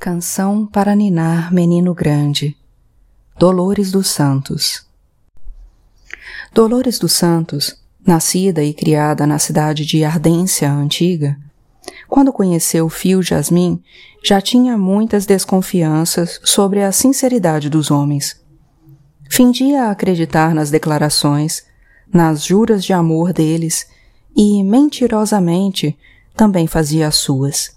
Canção para ninar menino grande. Dolores dos Santos. Dolores dos Santos, nascida e criada na cidade de Ardência Antiga, quando conheceu Fio Jasmin, já tinha muitas desconfianças sobre a sinceridade dos homens. Fingia acreditar nas declarações, nas juras de amor deles e, mentirosamente, também fazia as suas.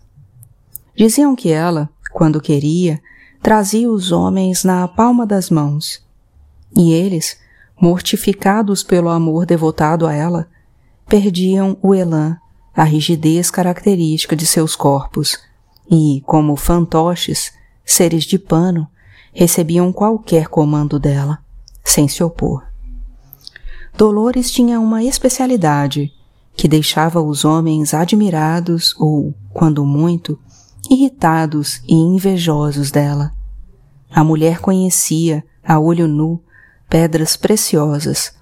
Diziam que ela, quando queria, trazia os homens na palma das mãos. E eles, mortificados pelo amor devotado a ela, perdiam o elan, a rigidez característica de seus corpos, e, como fantoches, seres de pano, recebiam qualquer comando dela, sem se opor. Dolores tinha uma especialidade que deixava os homens admirados ou, quando muito, irritados e invejosos dela. A mulher conhecia, a olho nu, pedras preciosas,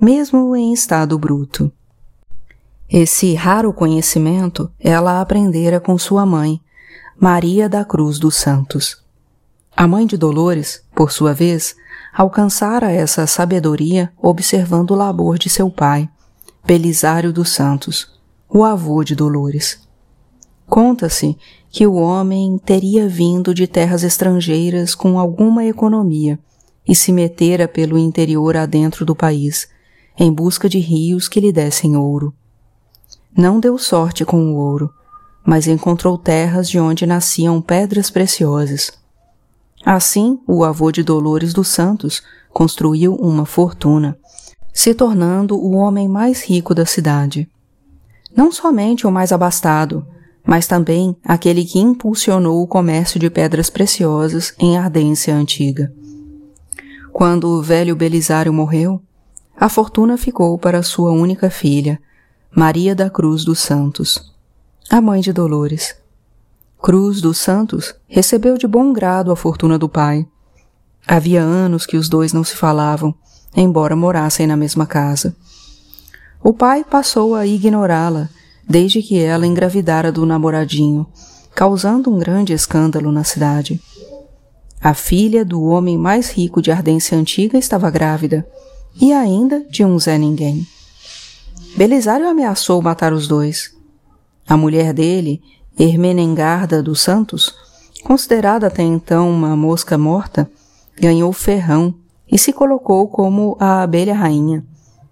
mesmo em estado bruto. Esse raro conhecimento ela aprendera com sua mãe, Maria da Cruz dos Santos. A mãe de Dolores, por sua vez, alcançara essa sabedoria observando o labor de seu pai, Belisário dos Santos, o avô de Dolores. Conta-se que o homem teria vindo de terras estrangeiras com alguma economia e se metera pelo interior adentro do país, em busca de rios que lhe dessem ouro. Não deu sorte com o ouro, mas encontrou terras de onde nasciam pedras preciosas. Assim, o avô de Dolores dos Santos construiu uma fortuna, se tornando o homem mais rico da cidade. Não somente o mais abastado, mas também aquele que impulsionou o comércio de pedras preciosas em Ardência antiga. Quando o velho Belisário morreu, a fortuna ficou para sua única filha, Maria da Cruz dos Santos, a mãe de Dolores. Cruz dos Santos recebeu de bom grado a fortuna do pai. Havia anos que os dois não se falavam, embora morassem na mesma casa. O pai passou a ignorá-la desde que ela engravidara do namoradinho, causando um grande escândalo na cidade. A filha do homem mais rico de Ardência Antiga estava grávida, e ainda de um Zé Ninguém. Belisário ameaçou matar os dois. A mulher dele, Hermenengarda dos Santos, considerada até então uma mosca morta, ganhou ferrão e se colocou como a abelha rainha,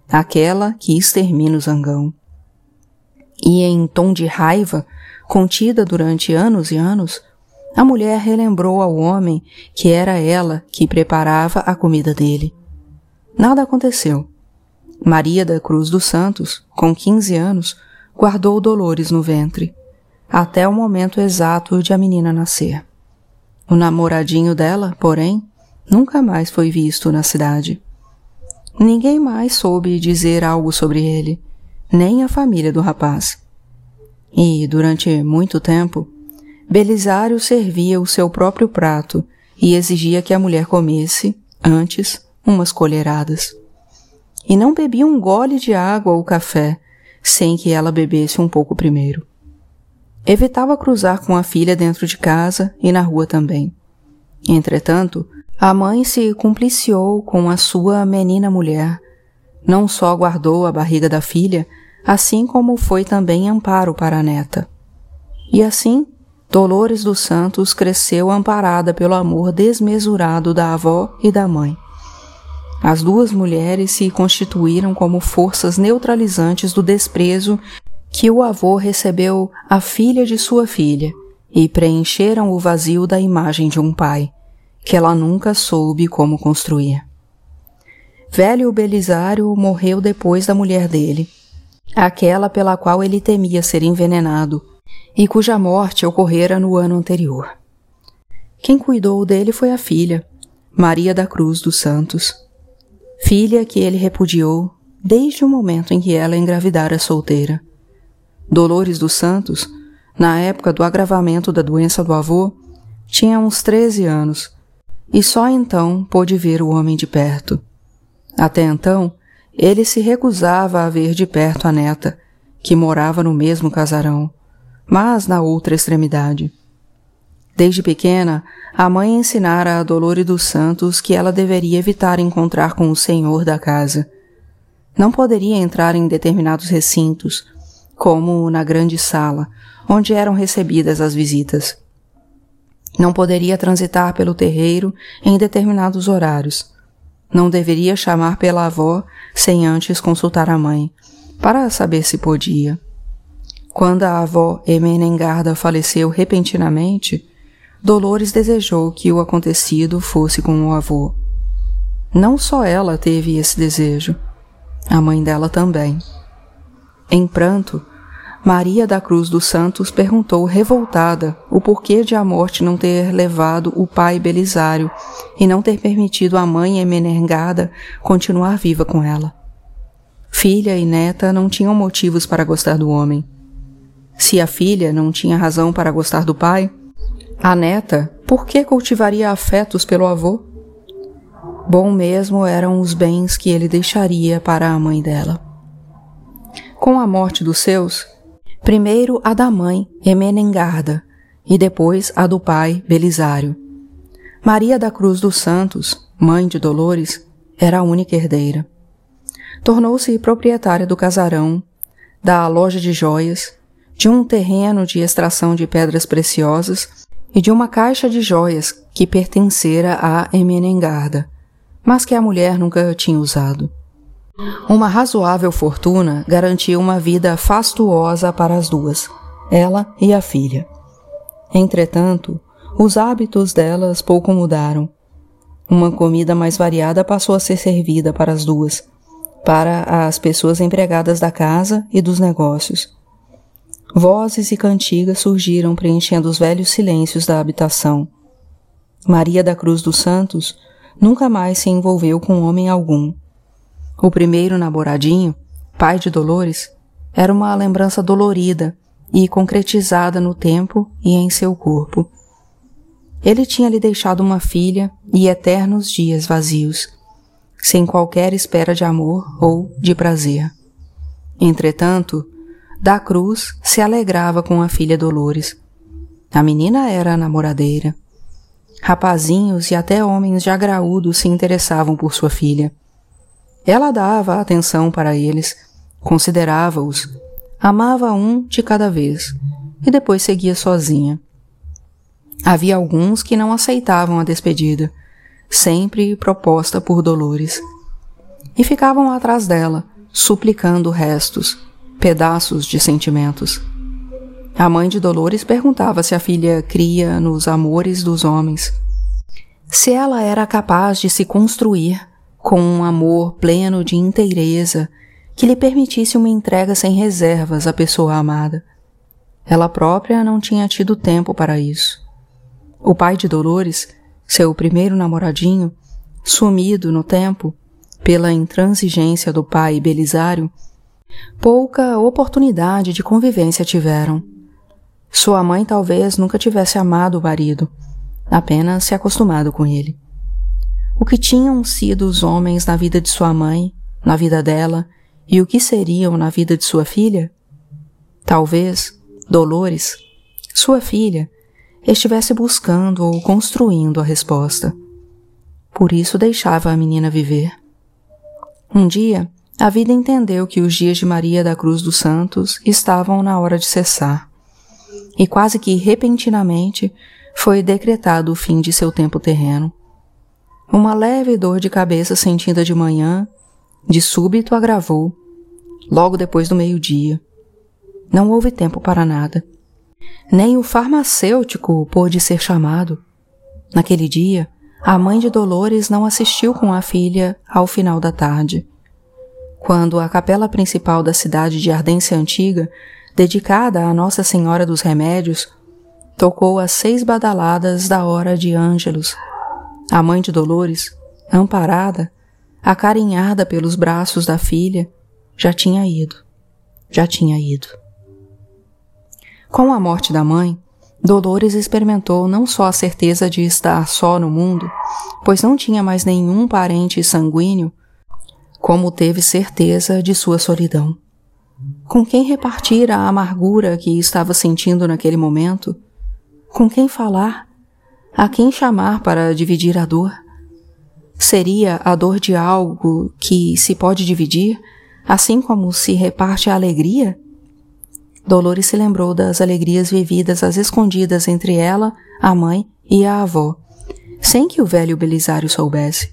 aquela que extermina o zangão e em tom de raiva, contida durante anos e anos, a mulher relembrou ao homem que era ela que preparava a comida dele. Nada aconteceu. Maria da Cruz dos Santos, com 15 anos, guardou Dolores no ventre, até o momento exato de a menina nascer. O namoradinho dela, porém, nunca mais foi visto na cidade. Ninguém mais soube dizer algo sobre ele, nem a família do rapaz. E, durante muito tempo, Belisário servia o seu próprio prato e exigia que a mulher comesse, antes, umas colheradas. E não bebia um gole de água ou café sem que ela bebesse um pouco primeiro. Evitava cruzar com a filha dentro de casa e na rua também. Entretanto, a mãe se compliciou com a sua menina mulher. Não só guardou a barriga da filha, assim como foi também amparo para a neta. E assim, Dolores dos Santos cresceu amparada pelo amor desmesurado da avó e da mãe. As duas mulheres se constituíram como forças neutralizantes do desprezo que o avô recebeu à filha de sua filha e preencheram o vazio da imagem de um pai, que ela nunca soube como construir. Velho Belisário morreu depois da mulher dele, aquela pela qual ele temia ser envenenado e cuja morte ocorrera no ano anterior. Quem cuidou dele foi a filha, Maria da Cruz dos Santos, filha que ele repudiou desde o momento em que ela engravidara solteira. Dolores dos Santos, na época do agravamento da doença do avô, tinha uns 13 anos e só então pôde ver o homem de perto. Até então, ele se recusava a ver de perto a neta, que morava no mesmo casarão, mas na outra extremidade. Desde pequena, a mãe ensinara a Dolores dos Santos que ela deveria evitar encontrar com o senhor da casa. Não poderia entrar em determinados recintos, como na grande sala, onde eram recebidas as visitas. Não poderia transitar pelo terreiro em determinados horários. Não deveria chamar pela avó sem antes consultar a mãe, para saber se podia. Quando a avó Emenengarda faleceu repentinamente, Dolores desejou que o acontecido fosse com o avô. Não só ela teve esse desejo, a mãe dela também. Em pranto, Maria da Cruz dos Santos perguntou revoltada o porquê de a morte não ter levado o pai Belisário e não ter permitido a mãe Emenengada continuar viva com ela. Filha e neta não tinham motivos para gostar do homem. Se a filha não tinha razão para gostar do pai, a neta por que cultivaria afetos pelo avô? Bom mesmo eram os bens que ele deixaria para a mãe dela. Com a morte dos seus, primeiro a da mãe Emenengarda e depois a do pai Belisário. Maria da Cruz dos Santos, mãe de Dolores, era a única herdeira. Tornou-se proprietária do casarão, da loja de joias, de um terreno de extração de pedras preciosas e de uma caixa de joias que pertencera a Emenengarda mas que a mulher nunca tinha usado. Uma razoável fortuna garantia uma vida fastuosa para as duas, ela e a filha. Entretanto, os hábitos delas pouco mudaram. Uma comida mais variada passou a ser servida para as duas, para as pessoas empregadas da casa e dos negócios. Vozes e cantigas surgiram preenchendo os velhos silêncios da habitação. Maria da Cruz dos Santos nunca mais se envolveu com homem algum. O primeiro namoradinho, pai de Dolores, era uma lembrança dolorida e concretizada no tempo e em seu corpo. Ele tinha lhe deixado uma filha e eternos dias vazios, sem qualquer espera de amor ou de prazer. Entretanto, da Cruz se alegrava com a filha Dolores. A menina era namoradeira. Rapazinhos e até homens já graúdos se interessavam por sua filha. Ela dava atenção para eles, considerava-os, amava um de cada vez e depois seguia sozinha. Havia alguns que não aceitavam a despedida, sempre proposta por Dolores, e ficavam atrás dela, suplicando restos, pedaços de sentimentos. A mãe de Dolores perguntava se a filha cria nos amores dos homens. Se ela era capaz de se construir com um amor pleno de inteireza que lhe permitisse uma entrega sem reservas à pessoa amada. Ela própria não tinha tido tempo para isso. O pai de Dolores, seu primeiro namoradinho, sumido no tempo pela intransigência do pai Belisário, pouca oportunidade de convivência tiveram. Sua mãe talvez nunca tivesse amado o marido, apenas se acostumado com ele. O que tinham sido os homens na vida de sua mãe, na vida dela, e o que seriam na vida de sua filha? Talvez Dolores, sua filha, estivesse buscando ou construindo a resposta. Por isso deixava a menina viver. Um dia, a vida entendeu que os dias de Maria da Cruz dos Santos estavam na hora de cessar e quase que repentinamente foi decretado o fim de seu tempo terreno. Uma leve dor de cabeça sentida de manhã, de súbito agravou, logo depois do meio-dia. Não houve tempo para nada. Nem o farmacêutico pôde ser chamado. Naquele dia, a mãe de Dolores não assistiu com a filha ao final da tarde. Quando a capela principal da cidade de Ardência Antiga dedicada a Nossa Senhora dos Remédios, tocou as seis badaladas da hora de Ângelos. A mãe de Dolores, amparada, acarinhada pelos braços da filha, já tinha ido. Já tinha ido. Com a morte da mãe, Dolores experimentou não só a certeza de estar só no mundo, pois não tinha mais nenhum parente sanguíneo, como teve certeza de sua solidão. Com quem repartir a amargura que estava sentindo naquele momento? Com quem falar A quem chamar para dividir a dor? Seria a dor de algo que se pode dividir, assim como se reparte a alegria? Dolores se lembrou das alegrias vividas às escondidas entre ela, a mãe e a avó, sem que o velho Belisário soubesse.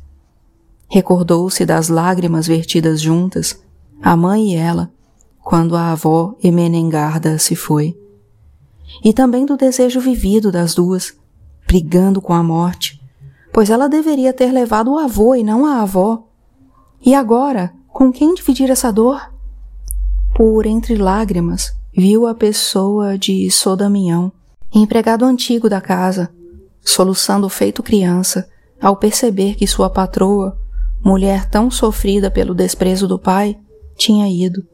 Recordou-se das lágrimas vertidas juntas, a mãe e ela, quando a avó Emenengarda se foi. E também do desejo vivido das duas, brigando com a morte, pois ela deveria ter levado o avô e não a avó. E agora, com quem dividir essa dor? Por entre lágrimas, viu a pessoa de Sodamião, empregado antigo da casa, soluçando feito criança, ao perceber que sua patroa, mulher tão sofrida pelo desprezo do pai, tinha ido.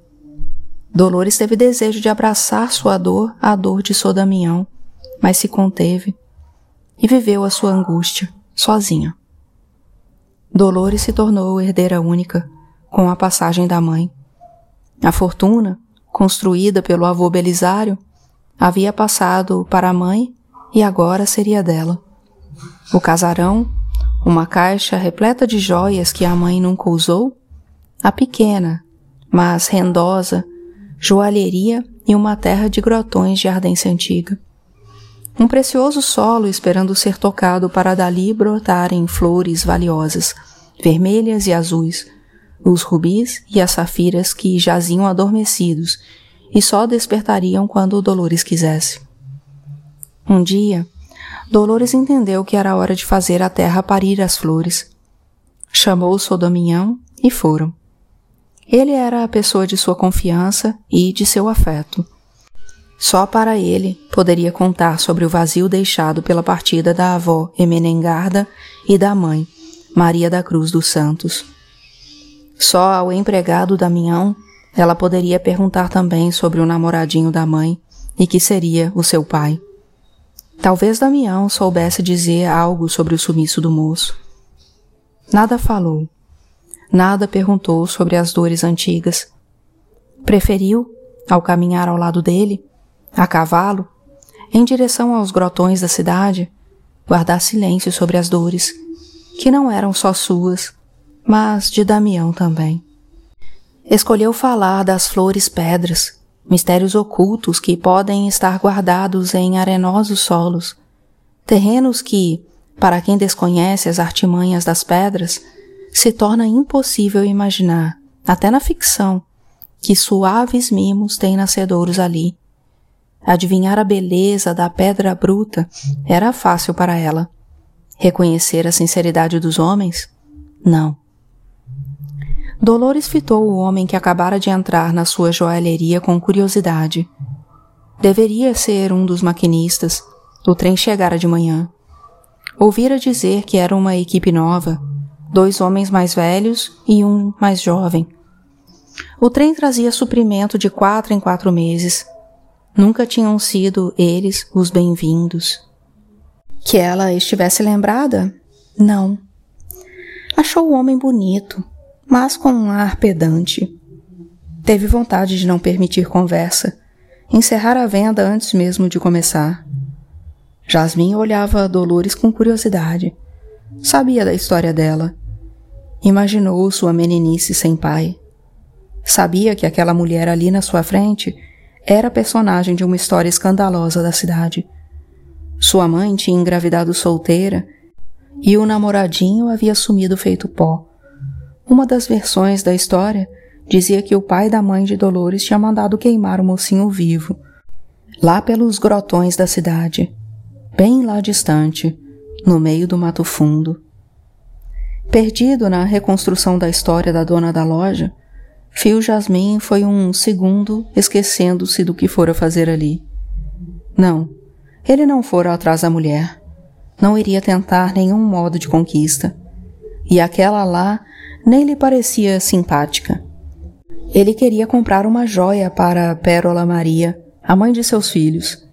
Dolores teve desejo de abraçar sua dor à dor de Sodamião, mas se conteve e viveu a sua angústia sozinha. Dolores se tornou herdeira única com a passagem da mãe. A fortuna, construída pelo avô Belisário, havia passado para a mãe e agora seria dela. O casarão, uma caixa repleta de joias que a mãe nunca usou, a pequena, mas rendosa, joalheria e uma terra de grotões de ardência antiga. Um precioso solo esperando ser tocado para dali brotarem flores valiosas, vermelhas e azuis, os rubis e as safiras que jaziam adormecidos e só despertariam quando Dolores quisesse. Um dia, Dolores entendeu que era hora de fazer a terra parir as flores. Chamou Sodominhão e foram. Ele era a pessoa de sua confiança e de seu afeto. Só para ele poderia contar sobre o vazio deixado pela partida da avó Emenengarda e da mãe, Maria da Cruz dos Santos. Só ao empregado Damião ela poderia perguntar também sobre o namoradinho da mãe e que seria o seu pai. Talvez Damião soubesse dizer algo sobre o sumiço do moço. Nada falou. Nada perguntou sobre as dores antigas. Preferiu, ao caminhar ao lado dele, a cavalo, em direção aos grotões da cidade, guardar silêncio sobre as dores, que não eram só suas, mas de Damião também. Escolheu falar das flores pedras, mistérios ocultos que podem estar guardados em arenosos solos, terrenos que, para quem desconhece as artimanhas das pedras, se torna impossível imaginar, até na ficção, que suaves mimos têm nascedouros ali. Adivinhar a beleza da pedra bruta era fácil para ela. Reconhecer a sinceridade dos homens? Não. Dolores fitou o homem que acabara de entrar na sua joalheria com curiosidade. Deveria ser um dos maquinistas. O trem chegara de manhã. Ouvira dizer que era uma equipe nova, dois homens mais velhos e um mais jovem. O trem trazia suprimento de quatro em quatro meses. Nunca tinham sido eles os bem-vindos. Que ela estivesse lembrada? Não. Achou o homem bonito, mas com um ar pedante. Teve vontade de não permitir conversa, encerrar a venda antes mesmo de começar. Jasmin olhava Dolores com curiosidade. Sabia da história dela. Imaginou sua meninice sem pai. Sabia que aquela mulher ali na sua frente era personagem de uma história escandalosa da cidade. Sua mãe tinha engravidado solteira e o namoradinho havia sumido feito pó. Uma das versões da história dizia que o pai da mãe de Dolores tinha mandado queimar o mocinho vivo, lá pelos grotões da cidade, bem lá distante, no meio do mato fundo. Perdido na reconstrução da história da dona da loja, Fio Jasmin foi um segundo esquecendo-se do que fora fazer ali. Não, ele não fora atrás da mulher. Não iria tentar nenhum modo de conquista. E aquela lá nem lhe parecia simpática. Ele queria comprar uma joia para Pérola Maria, a mãe de seus filhos.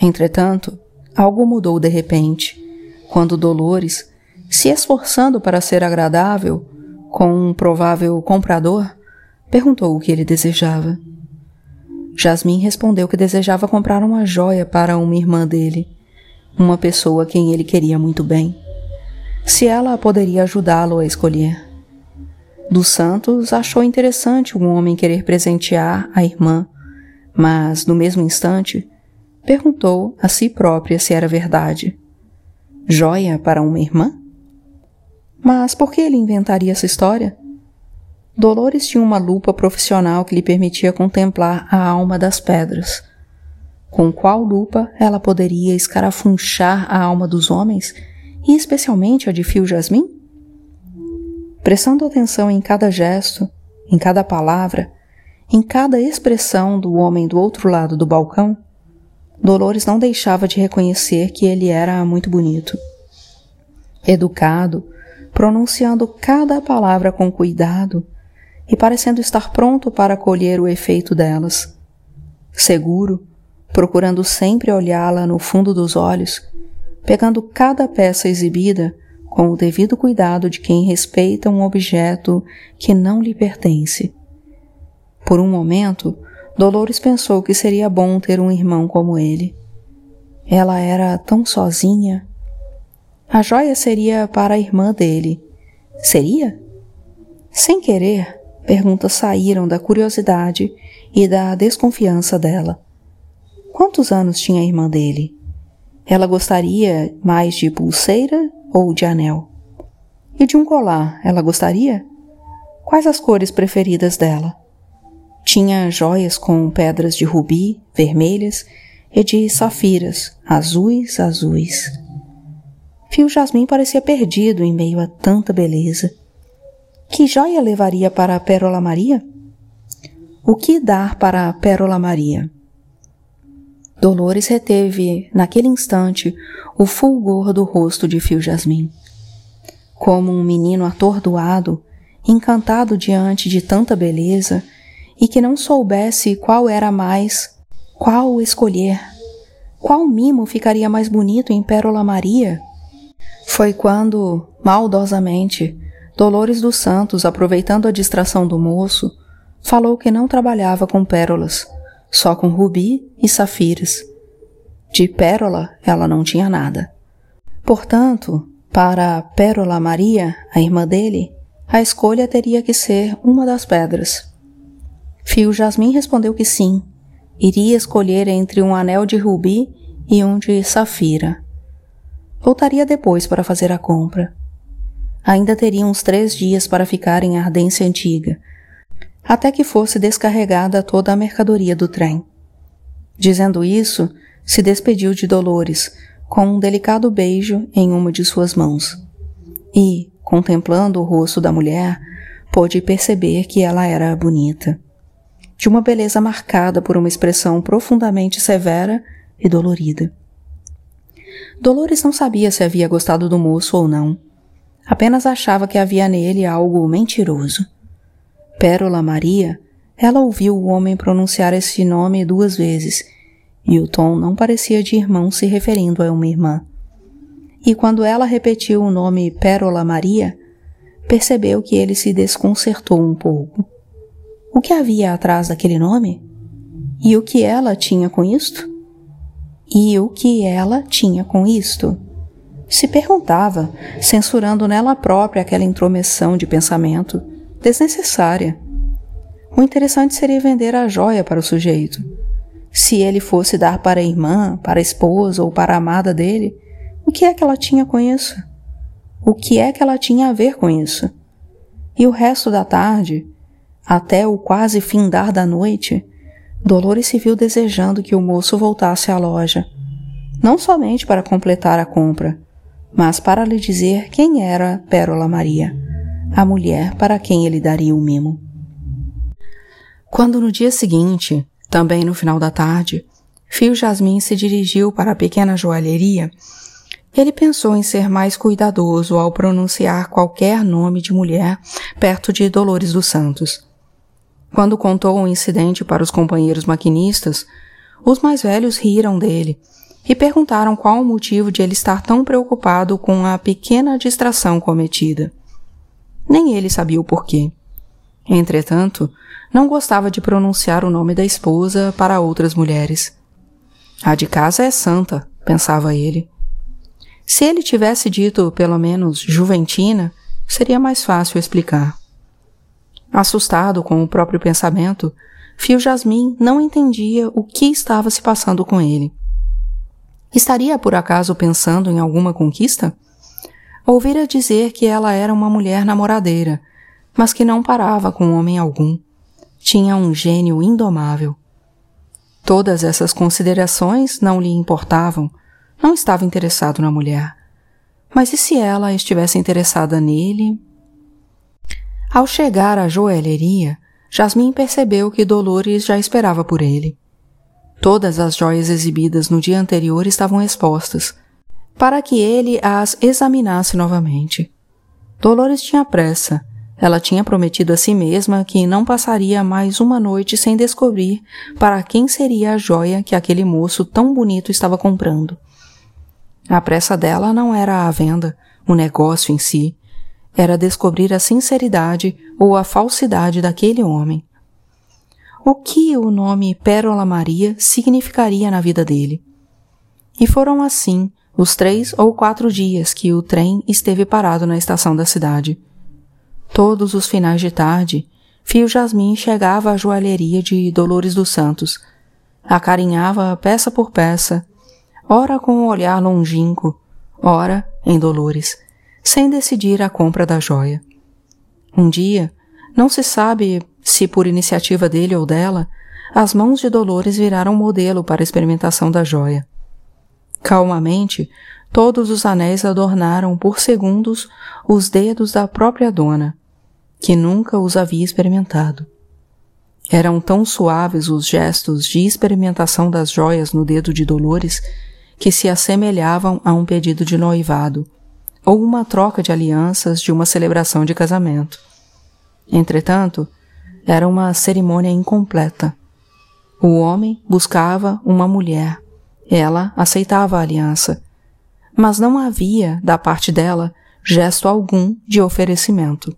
Entretanto, algo mudou de repente, quando Dolores, se esforçando para ser agradável com um provável comprador, perguntou o que ele desejava. Jasmin respondeu que desejava comprar uma joia para uma irmã dele, uma pessoa a quem ele queria muito bem, se ela poderia ajudá-lo a escolher. Dos Santos achou interessante um homem querer presentear a irmã, mas, no mesmo instante, perguntou a si própria se era verdade. Joia para uma irmã? Mas por que ele inventaria essa história? Dolores tinha uma lupa profissional que lhe permitia contemplar a alma das pedras. Com qual lupa ela poderia escarafunchar a alma dos homens, e especialmente a de Fio Jasmim? Prestando atenção em cada gesto, em cada palavra, em cada expressão do homem do outro lado do balcão, Dolores não deixava de reconhecer que ele era muito bonito. Educado, pronunciando cada palavra com cuidado, e parecendo estar pronto para colher o efeito delas. Seguro, procurando sempre olhá-la no fundo dos olhos, pegando cada peça exibida com o devido cuidado de quem respeita um objeto que não lhe pertence. Por um momento, Dolores pensou que seria bom ter um irmão como ele. Ela era tão sozinha. A joia seria para a irmã dele. Seria? Sem querer, perguntas saíram da curiosidade e da desconfiança dela. Quantos anos tinha a irmã dele? Ela gostaria mais de pulseira ou de anel? E de um colar, ela gostaria? Quais as cores preferidas dela? Tinha joias com pedras de rubi, vermelhas, e de safiras, azuis, azuis. Fio Jasmim parecia perdido em meio a tanta beleza. Que joia levaria para a Pérola Maria? O que dar para a Pérola Maria? Dolores reteve, naquele instante, o fulgor do rosto de Fio Jasmim. Como um menino atordoado, encantado diante de tanta beleza, e que não soubesse qual era mais, qual escolher, qual mimo ficaria mais bonito em Pérola Maria, foi quando, maldosamente, Dolores dos Santos, aproveitando a distração do moço, falou que não trabalhava com pérolas, só com rubi e safiras. De pérola ela não tinha nada. Portanto, para Pérola Maria, a irmã dele, a escolha teria que ser uma das pedras. Fio Jasmim respondeu que sim, iria escolher entre um anel de rubi e um de safira. Voltaria depois para fazer a compra. Ainda teriam uns três dias para ficar em Ardência Antiga, até que fosse descarregada toda a mercadoria do trem. Dizendo isso, se despediu de Dolores, com um delicado beijo em uma de suas mãos. E, contemplando o rosto da mulher, pôde perceber que ela era bonita. De uma beleza marcada por uma expressão profundamente severa e dolorida. Dolores não sabia se havia gostado do moço ou não. Apenas achava que havia nele algo mentiroso. Pérola Maria, ela ouviu o homem pronunciar esse nome duas vezes, e o tom não parecia de irmão se referindo a uma irmã. E quando ela repetiu o nome Pérola Maria, percebeu que ele se desconcertou um pouco. O que havia atrás daquele nome? E o que ela tinha com isto? E o que ela tinha com isto? Se perguntava, censurando nela própria aquela intromissão de pensamento, desnecessária. O interessante seria vender a joia para o sujeito. Se ele fosse dar para a irmã, para a esposa ou para a amada dele, o que é que ela tinha com isso? O que é que ela tinha a ver com isso? E o resto da tarde, até o quase findar da noite, Dolores se viu desejando que o moço voltasse à loja, não somente para completar a compra, mas para lhe dizer quem era Pérola Maria, a mulher para quem ele daria o mimo. Quando no dia seguinte, também no final da tarde, Fio Jasmin se dirigiu para a pequena joalheria, ele pensou em ser mais cuidadoso ao pronunciar qualquer nome de mulher perto de Dolores dos Santos. Quando contou o incidente para os companheiros maquinistas, os mais velhos riram dele e perguntaram qual o motivo de ele estar tão preocupado com a pequena distração cometida. Nem ele sabia o porquê. Entretanto, não gostava de pronunciar o nome da esposa para outras mulheres. A de casa é santa, pensava ele. Se ele tivesse dito pelo menos Juventina, seria mais fácil explicar. Assustado com o próprio pensamento, Fio Jasmin não entendia o que estava se passando com ele. Estaria por acaso pensando em alguma conquista? Ouvira dizer que ela era uma mulher namoradeira, mas que não parava com homem algum. Tinha um gênio indomável. Todas essas considerações não lhe importavam. Não estava interessado na mulher. Mas e se ela estivesse interessada nele? Ao chegar à joalheria, Jasmin percebeu que Dolores já esperava por ele. Todas as joias exibidas no dia anterior estavam expostas, para que ele as examinasse novamente. Dolores tinha pressa. Ela tinha prometido a si mesma que não passaria mais uma noite sem descobrir para quem seria a joia que aquele moço tão bonito estava comprando. A pressa dela não era a venda, o negócio em si, era descobrir a sinceridade ou a falsidade daquele homem. O que o nome Pérola Maria significaria na vida dele? E foram assim os três ou quatro dias que o trem esteve parado na estação da cidade. Todos os finais de tarde, Fio Jasmin chegava à joalheria de Dolores dos Santos, acarinhava peça por peça, ora com um olhar longínquo, ora em Dolores, sem decidir a compra da joia. Um dia, não se sabe se por iniciativa dele ou dela, as mãos de Dolores viraram modelo para a experimentação da joia. Calmamente, todos os anéis adornaram por segundos os dedos da própria dona, que nunca os havia experimentado. Eram tão suaves os gestos de experimentação das joias no dedo de Dolores que se assemelhavam a um pedido de noivado, ou uma troca de alianças de uma celebração de casamento. Entretanto, era uma cerimônia incompleta. O homem buscava uma mulher, ela aceitava a aliança, mas não havia, da parte dela, gesto algum de oferecimento.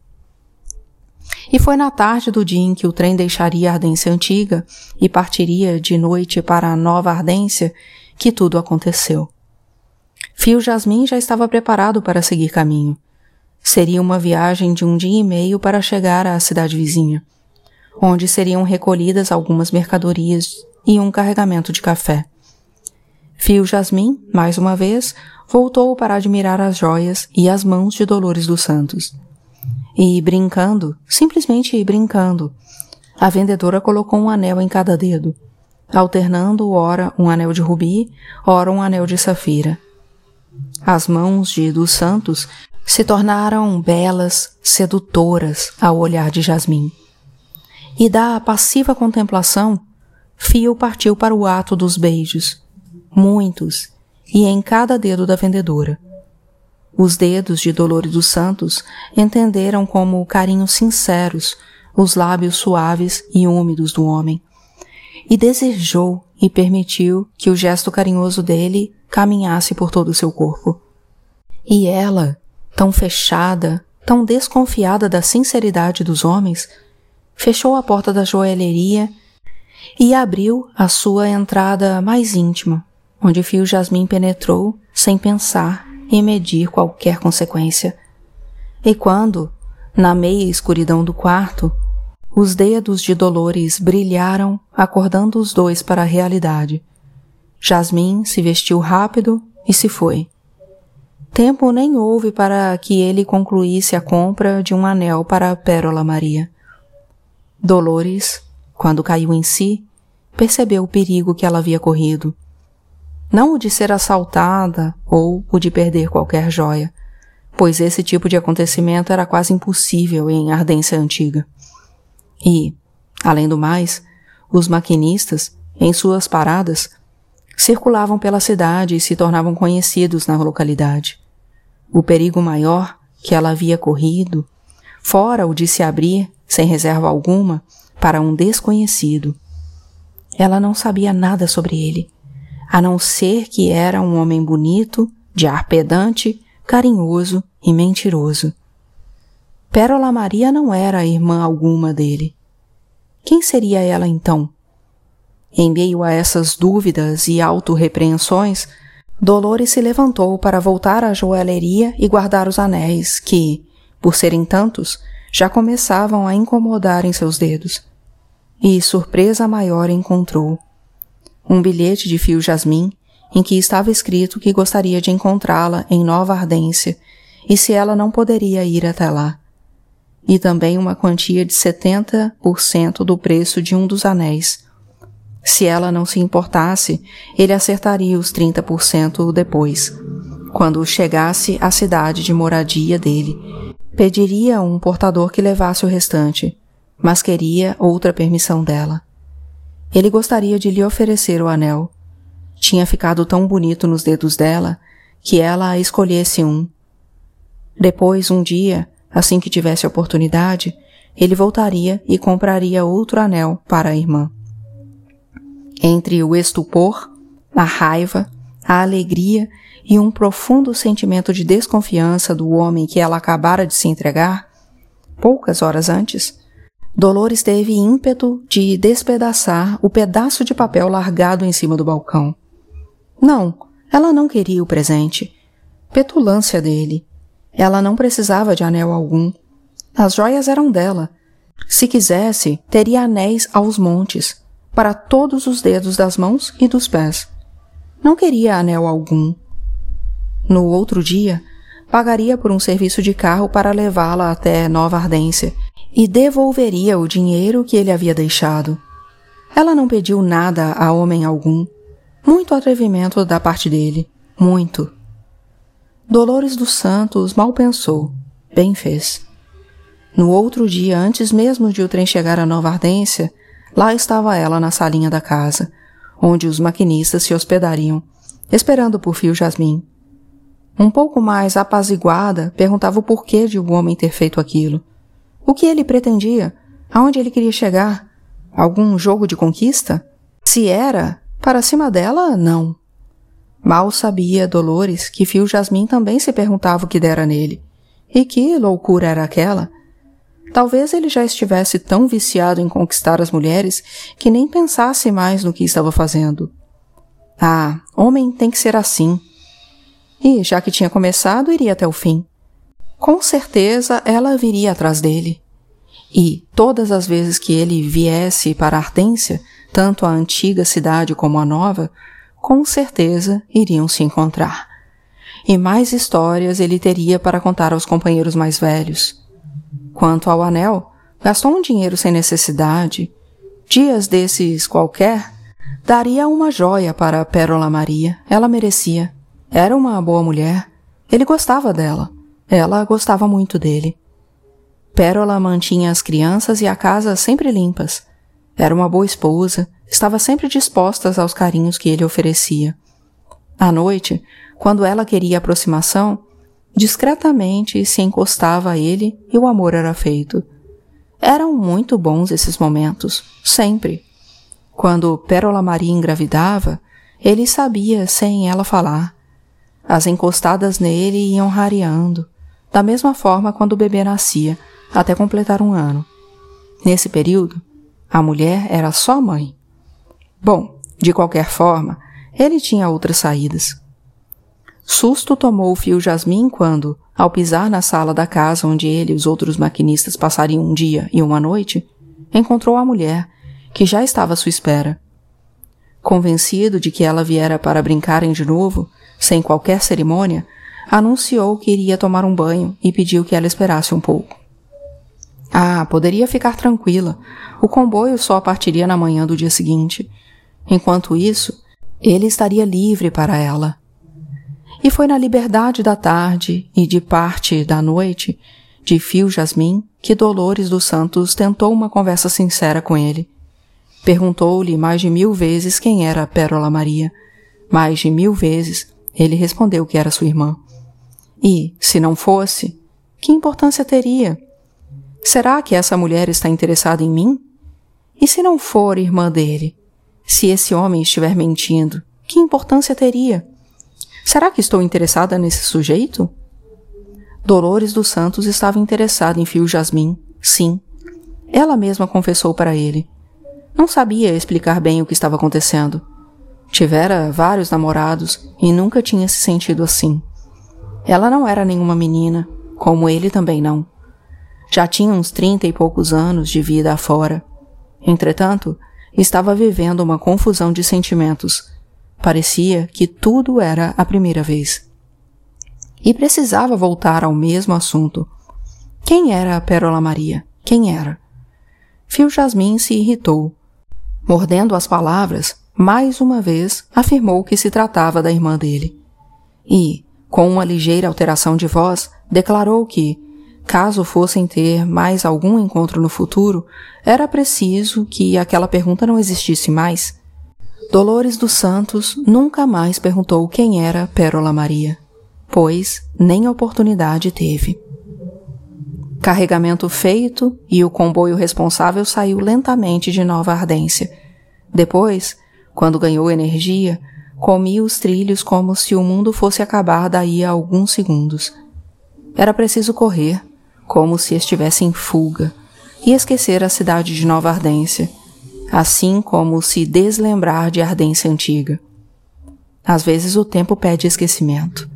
E foi na tarde do dia em que o trem deixaria a Ardência Antiga e partiria de noite para a Nova Ardência que tudo aconteceu. Fio Jasmin já estava preparado para seguir caminho. Seria uma viagem de um dia e meio para chegar à cidade vizinha, onde seriam recolhidas algumas mercadorias e um carregamento de café. Fio Jasmin, mais uma vez, voltou para admirar as joias e as mãos de Dolores dos Santos. E brincando, simplesmente brincando, a vendedora colocou um anel em cada dedo, alternando ora um anel de rubi, ora um anel de safira. As mãos de dos santos se tornaram belas, sedutoras ao olhar de Jasmim. E da passiva contemplação, Fio partiu para o ato dos beijos, muitos, e em cada dedo da vendedora. Os dedos de Dolores dos Santos entenderam como carinhos sinceros os lábios suaves e úmidos do homem, e desejou e permitiu que o gesto carinhoso dele caminhasse por todo o seu corpo. E ela, tão fechada, tão desconfiada da sinceridade dos homens, fechou a porta da joalheria e abriu a sua entrada mais íntima, onde Fio Jasmin penetrou sem pensar e medir qualquer consequência. E quando, na meia escuridão do quarto, os dedos de Dolores brilharam, acordando os dois para a realidade. Jasmin se vestiu rápido e se foi. Tempo nem houve para que ele concluísse a compra de um anel para a Pérola Maria. Dolores, quando caiu em si, percebeu o perigo que ela havia corrido. Não o de ser assaltada ou o de perder qualquer joia, pois esse tipo de acontecimento era quase impossível em Ardência Antiga. E, além do mais, os maquinistas, em suas paradas, circulavam pela cidade e se tornavam conhecidos na localidade. O perigo maior que ela havia corrido, fora o de se abrir, sem reserva alguma, para um desconhecido. Ela não sabia nada sobre ele, a não ser que era um homem bonito, de ar pedante, carinhoso e mentiroso. Pérola Maria não era irmã alguma dele. Quem seria ela então? Em meio a essas dúvidas e autorrepreensões, Dolores se levantou para voltar à joalheria e guardar os anéis que, por serem tantos, já começavam a incomodar em seus dedos. E surpresa maior encontrou. Um bilhete de fio jasmim em que estava escrito que gostaria de encontrá-la em Nova Ardência e se ela não poderia ir até lá. E também uma quantia de 70% do preço de um dos anéis. Se ela não se importasse, ele acertaria os 30% depois, quando chegasse à cidade de moradia dele. Pediria a um portador que levasse o restante, mas queria outra permissão dela. Ele gostaria de lhe oferecer o anel. Tinha ficado tão bonito nos dedos dela que ela a escolhesse um. Depois, um dia, assim que tivesse oportunidade, ele voltaria e compraria outro anel para a irmã. Entre o estupor, a raiva, a alegria e um profundo sentimento de desconfiança do homem que ela acabara de se entregar, poucas horas antes, Dolores teve ímpeto de despedaçar o pedaço de papel largado em cima do balcão. Não, ela não queria o presente. Petulância dele. Ela não precisava de anel algum. As joias eram dela. Se quisesse, teria anéis aos montes, para todos os dedos das mãos e dos pés. Não queria anel algum. No outro dia, pagaria por um serviço de carro para levá-la até Nova Ardência e devolveria o dinheiro que ele havia deixado. Ela não pediu nada a homem algum. Muito atrevimento da parte dele. Muito. Dolores dos Santos mal pensou. Bem fez. No outro dia, antes mesmo de o trem chegar a Nova Ardência, lá estava ela na salinha da casa, onde os maquinistas se hospedariam, esperando por Fio Jasmim. Um pouco mais apaziguada, perguntava o porquê de o homem ter feito aquilo. O que ele pretendia? Aonde ele queria chegar? Algum jogo de conquista? Se era, para cima dela, não. Mal sabia Dolores que Fio Jasmim também se perguntava o que dera nele. E que loucura era aquela? Talvez ele já estivesse tão viciado em conquistar as mulheres que nem pensasse mais no que estava fazendo. Ah, homem tem que ser assim. E, já que tinha começado, iria até o fim. Com certeza ela viria atrás dele. E, todas as vezes que ele viesse para Ardência, tanto a antiga cidade como a nova, com certeza iriam se encontrar. E mais histórias ele teria para contar aos companheiros mais velhos. Quanto ao anel, gastou um dinheiro sem necessidade. Dias desses qualquer, daria uma joia para a Pérola Maria. Ela merecia. Era uma boa mulher. Ele gostava dela. Ela gostava muito dele. Pérola mantinha as crianças e a casa sempre limpas. Era uma boa esposa, estava sempre disposta aos carinhos que ele oferecia. À noite, quando ela queria aproximação, discretamente se encostava a ele e o amor era feito. Eram muito bons esses momentos, sempre. Quando Pérola Maria engravidava, ele sabia sem ela falar. As encostadas nele iam rareando, da mesma forma quando o bebê nascia, até completar um ano. Nesse período, a mulher era só mãe. Bom, de qualquer forma, ele tinha outras saídas. Susto tomou o fio Jasmim quando, ao pisar na sala da casa onde ele e os outros maquinistas passariam um dia e uma noite, encontrou a mulher, que já estava à sua espera. Convencido de que ela viera para brincarem de novo, sem qualquer cerimônia, anunciou que iria tomar um banho e pediu que ela esperasse um pouco. Ah, poderia ficar tranquila. O comboio só partiria na manhã do dia seguinte. Enquanto isso, ele estaria livre para ela. E foi na liberdade da tarde e de parte da noite, de fio jasmim, que Dolores dos Santos tentou uma conversa sincera com ele. Perguntou-lhe mais de mil vezes quem era a Pérola Maria. Mais de mil vezes ele respondeu que era sua irmã. E, se não fosse, que importância teria? Será que essa mulher está interessada em mim? E se não for irmã dele? Se esse homem estiver mentindo, que importância teria? Será que estou interessada nesse sujeito? Dolores dos Santos estava interessada em Fio Jasmim, sim. Ela mesma confessou para ele. Não sabia explicar bem o que estava acontecendo. Tivera vários namorados e nunca tinha se sentido assim. Ela não era nenhuma menina, como ele também não. Já tinha uns trinta e poucos anos de vida afora. Entretanto, estava vivendo uma confusão de sentimentos. Parecia que tudo era a primeira vez. E precisava voltar ao mesmo assunto. Quem era a Pérola Maria? Quem era? Fio Jasmin se irritou. Mordendo as palavras, mais uma vez afirmou que se tratava da irmã dele. E, com uma ligeira alteração de voz, declarou que, caso fossem ter mais algum encontro no futuro, era preciso que aquela pergunta não existisse mais. Dolores dos Santos nunca mais perguntou quem era Pérola Maria, pois nem oportunidade teve. Carregamento feito e o comboio responsável saiu lentamente de Nova Ardência. Depois, quando ganhou energia, comia os trilhos como se o mundo fosse acabar daí a alguns segundos. Era preciso correr, como se estivesse em fuga, e esquecer a cidade de Nova Ardência, assim como se deslembrar de Ardência antiga. Às vezes o tempo pede esquecimento.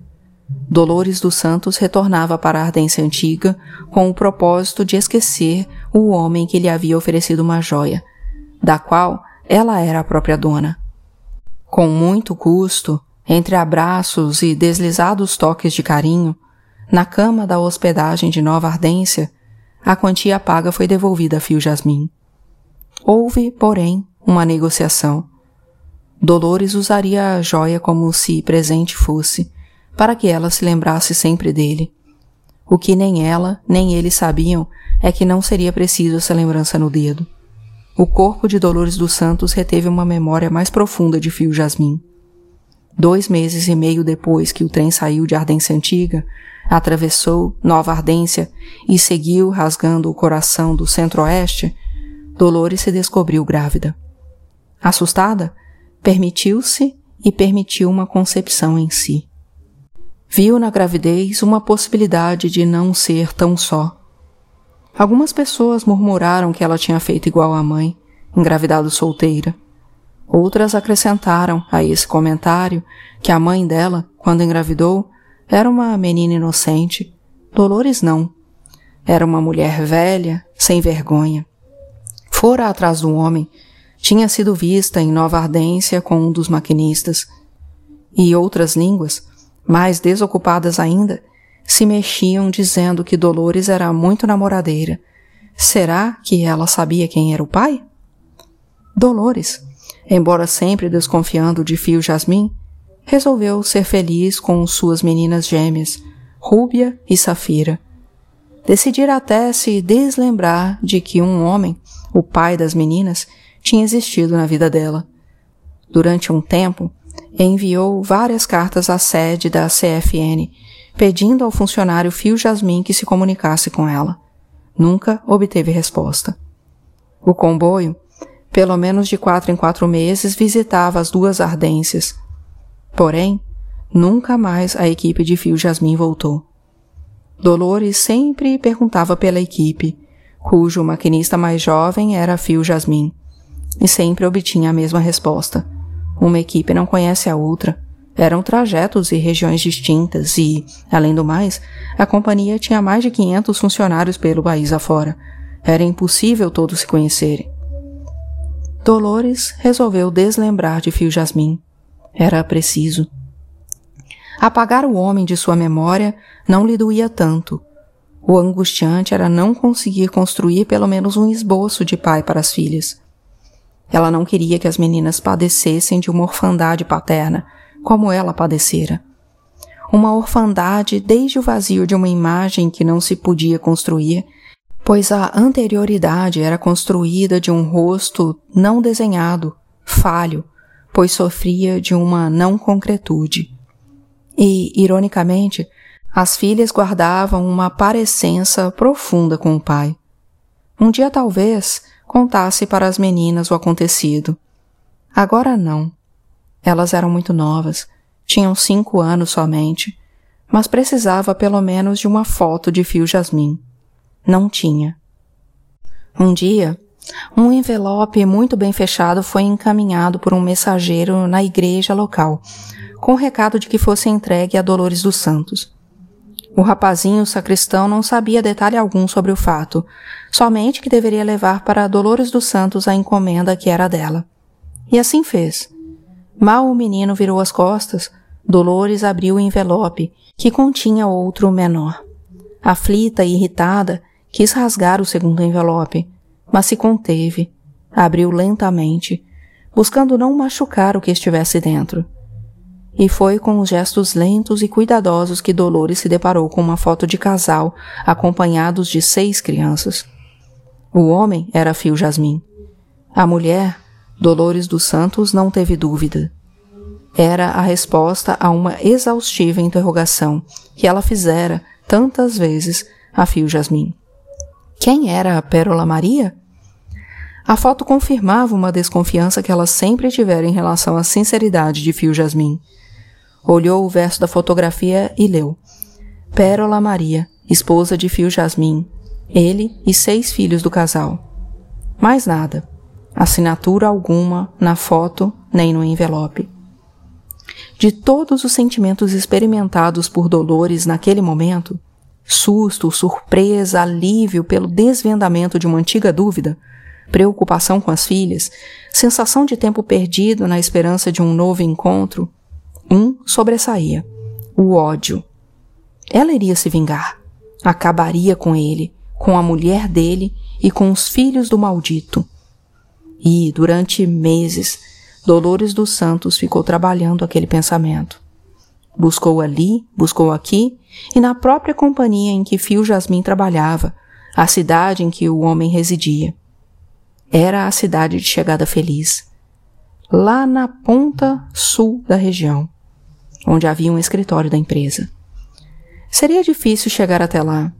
Dolores dos Santos retornava para a Ardência antiga com o propósito de esquecer o homem que lhe havia oferecido uma joia, da qual ela era a própria dona. Com muito custo, entre abraços e deslizados toques de carinho, na cama da hospedagem de Nova Ardência, a quantia paga foi devolvida a Fio Jasmin. Houve, porém, uma negociação. Dolores usaria a joia como se presente fosse, para que ela se lembrasse sempre dele. O que nem ela, nem ele sabiam é que não seria preciso essa lembrança no dedo. O corpo de Dolores dos Santos reteve uma memória mais profunda de Fio Jasmin. Dois meses e meio depois que o trem saiu de Ardência Antiga, atravessou Nova Ardência e seguiu rasgando o coração do centro-oeste, Dolores se descobriu grávida. Assustada, permitiu-se e permitiu uma concepção em si. Viu na gravidez uma possibilidade de não ser tão só Algumas pessoas murmuraram que ela tinha feito igual à mãe, engravidado solteira. Outras acrescentaram a esse comentário que a mãe dela, quando engravidou, era uma menina inocente. Dolores não. Era uma mulher velha, sem vergonha. Fora atrás do homem, tinha sido vista em Nova Ardência com um dos maquinistas. E outras línguas, mais desocupadas ainda, se mexiam dizendo que Dolores era muito namoradeira. Será que ela sabia quem era o pai? Dolores, embora sempre desconfiando de Fio Jasmin, resolveu ser feliz com suas meninas gêmeas, Rúbia e Safira. Decidir até se deslembrar de que um homem, o pai das meninas, tinha existido na vida dela. Durante um tempo, enviou várias cartas à sede da CFN pedindo ao funcionário Fio Jasmin que se comunicasse com ela. Nunca obteve resposta. O comboio, pelo menos de quatro em quatro meses, visitava as duas ardências. Porém, nunca mais a equipe de Fio Jasmin voltou. Dolores sempre perguntava pela equipe, cujo maquinista mais jovem era Fio Jasmin, e sempre obtinha a mesma resposta. Uma equipe não conhece a outra. Eram trajetos e regiões distintas e, além do mais, a companhia tinha mais de 500 funcionários pelo país afora. Era impossível todos se conhecerem. Dolores resolveu deslembrar de Fio Jasmin. Era preciso. Apagar o homem de sua memória não lhe doía tanto. O angustiante era não conseguir construir pelo menos um esboço de pai para as filhas. Ela não queria que as meninas padecessem de uma orfandade paterna, como ela padecera. Uma orfandade desde o vazio de uma imagem que não se podia construir, pois a anterioridade era construída de um rosto não desenhado, falho, pois sofria de uma não concretude. E, ironicamente, as filhas guardavam uma parecença profunda com o pai. Um dia talvez contasse para as meninas o acontecido. Agora não. Elas eram muito novas, tinham cinco anos somente, mas precisava pelo menos de uma foto de fio jasmim. Não tinha. Um dia, Um envelope muito bem fechado foi encaminhado por um mensageiro na igreja local, com o recado de que fosse entregue a Dolores dos Santos. O rapazinho sacristão não sabia detalhe algum sobre o fato, somente que deveria levar para Dolores dos Santos a encomenda que era dela. E assim fez. Mal o menino virou as costas, Dolores abriu o envelope, que continha outro menor. Aflita e irritada, quis rasgar o segundo envelope, mas se conteve, abriu lentamente, buscando não machucar o que estivesse dentro. E foi com os gestos lentos e cuidadosos que Dolores se deparou com uma foto de casal acompanhados de seis crianças. O homem era Fio Jasmim. A mulher, Dolores dos Santos, não teve dúvida. Era a resposta a uma exaustiva interrogação que ela fizera tantas vezes a Fio Jasmim. Quem era a Pérola Maria? A foto confirmava uma desconfiança que ela sempre tivera em relação à sinceridade de Fio Jasmim. Olhou o verso da fotografia e leu: Pérola Maria, esposa de Fio Jasmim, ele e seis filhos do casal. Mais nada. Assinatura alguma na foto nem no envelope. De todos os sentimentos experimentados por Dolores naquele momento, susto, surpresa, alívio pelo desvendamento de uma antiga dúvida, preocupação com as filhas, sensação de tempo perdido na esperança de um novo encontro, um sobressaía: o ódio. Ela iria se vingar. Acabaria com ele, com a mulher dele e com os filhos do maldito. E, durante meses, Dolores dos Santos ficou trabalhando aquele pensamento. Buscou ali, buscou aqui, e na própria companhia em que Fio Jasmim trabalhava, a cidade em que o homem residia. Era a cidade de chegada feliz, lá na ponta sul da região, onde havia um escritório da empresa. Seria difícil chegar até lá.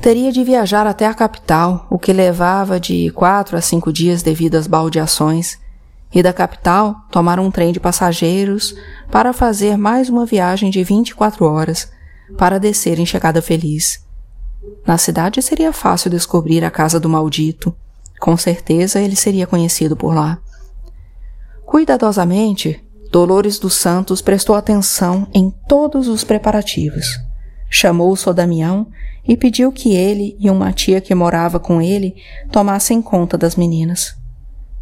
Teria de viajar até a capital, o que levava de quatro a cinco dias devido às baldeações, e da capital tomar um trem de passageiros para fazer mais uma viagem de 24 horas para descer em Chegada Feliz. Na cidade seria fácil descobrir a casa do maldito, com certeza ele seria conhecido por lá. Cuidadosamente, Dolores dos Santos prestou atenção em todos os preparativos. Chamou o Sodamião e pediu que ele e uma tia que morava com ele tomassem conta das meninas.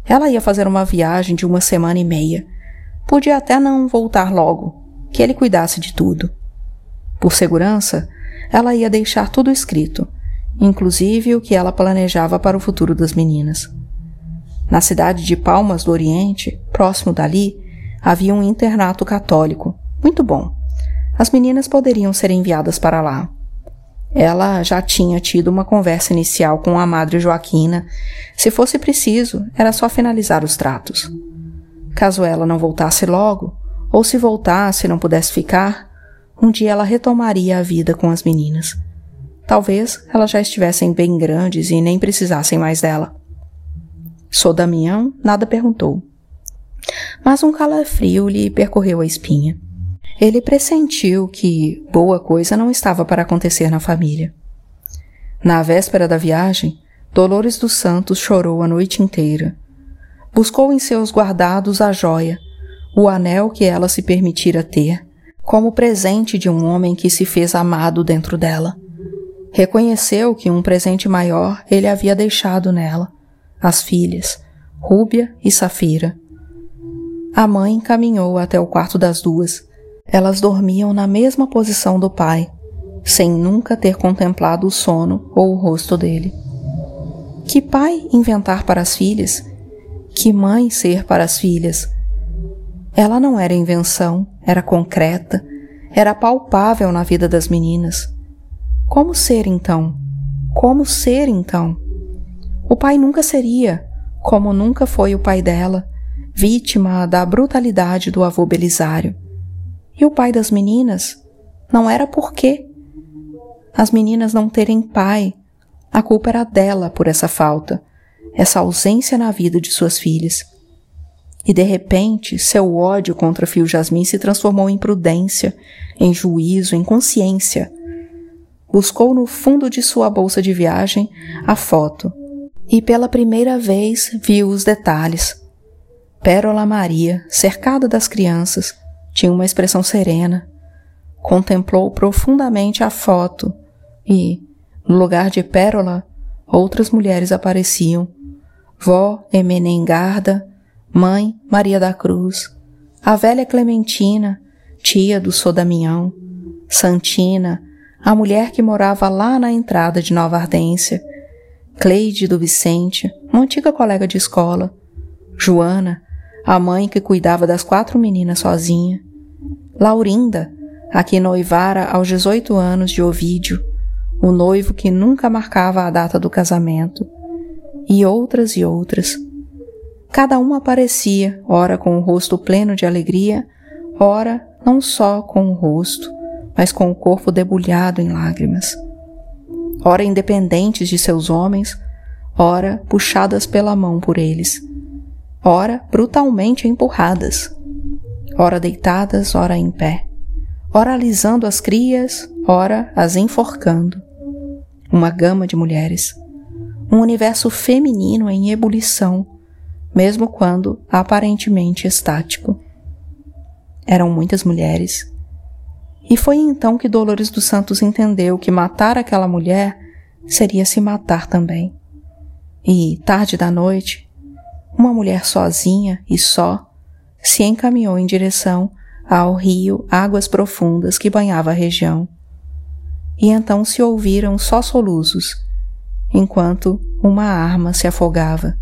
Ela ia fazer uma viagem de uma semana e meia. Podia até não voltar logo, que ele cuidasse de tudo. Por segurança, ela ia deixar tudo escrito inclusive o que ela planejava para o futuro das meninas. Na cidade de Palmas do Oriente, próximo dali, havia um internato católico, muito bom. As meninas poderiam ser enviadas para lá. Ela já tinha tido uma conversa inicial com a madre Joaquina. Se fosse preciso, era só finalizar os tratos. Caso ela não voltasse logo, ou se voltasse e não pudesse ficar, um dia ela retomaria a vida com as meninas. Talvez elas já estivessem bem grandes e nem precisassem mais dela. Sou Damião nada perguntou. Mas um calafrio lhe percorreu a espinha. Ele pressentiu que boa coisa não estava para acontecer na família. Na véspera da viagem, Dolores dos Santos chorou a noite inteira. Buscou em seus guardados a joia, o anel que ela se permitira ter, como presente de um homem que se fez amado dentro dela. Reconheceu que um presente maior ele havia deixado nela, as filhas, Rúbia e Safira. A mãe caminhou até o quarto das duas. Elas dormiam na mesma posição do pai, sem nunca ter contemplado o sono ou o rosto dele. Que pai inventar para as filhas? Que mãe ser para as filhas? Ela não era invenção, era concreta, era palpável na vida das meninas. Como ser então? Como ser então? O pai nunca seria, como nunca foi o pai dela, vítima da brutalidade do avô Belisário. E o pai das meninas? Não era por quê? As meninas não terem pai, a culpa era dela por essa falta, essa ausência na vida de suas filhas. E de repente, seu ódio contra Fio Jasmin se transformou em prudência, em juízo, em consciência buscou no fundo de sua bolsa de viagem a foto e pela primeira vez viu os detalhes. Pérola Maria, cercada das crianças, tinha uma expressão serena. Contemplou profundamente a foto e, no lugar de Pérola, outras mulheres apareciam. Vó Emenengarda, mãe Maria da Cruz, a velha Clementina, tia do Sodamião, Santina, a mulher que morava lá na entrada de Nova Ardência, Cleide do Vicente, uma antiga colega de escola, Joana, a mãe que cuidava das quatro meninas sozinha, Laurinda, a que noivara aos 18 anos de Ovídio, o noivo que nunca marcava a data do casamento, e outras e outras. Cada uma aparecia, ora com o rosto pleno de alegria, ora não só com o rosto, mas com o corpo debulhado em lágrimas. Ora independentes de seus homens, ora puxadas pela mão por eles, ora brutalmente empurradas, ora deitadas, ora em pé, ora alisando as crias, ora as enforcando. Uma gama de mulheres, um universo feminino em ebulição, mesmo quando aparentemente estático. Eram muitas mulheres e foi então que Dolores dos Santos entendeu que matar aquela mulher seria se matar também. E, tarde da noite, uma mulher sozinha e só se encaminhou em direção ao rio Águas Profundas que banhava a região. E então se ouviram só soluços, enquanto uma arma se afogava.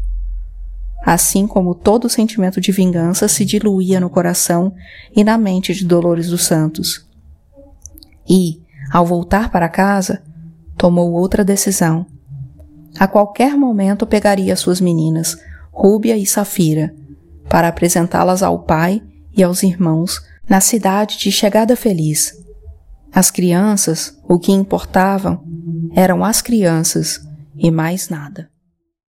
Assim como todo sentimento de vingança se diluía no coração e na mente de Dolores dos Santos e, ao voltar para casa, tomou outra decisão. A qualquer momento pegaria suas meninas, Rúbia e Safira, para apresentá-las ao pai e aos irmãos na cidade de Chegada Feliz. As crianças, o que importavam, eram as crianças e mais nada.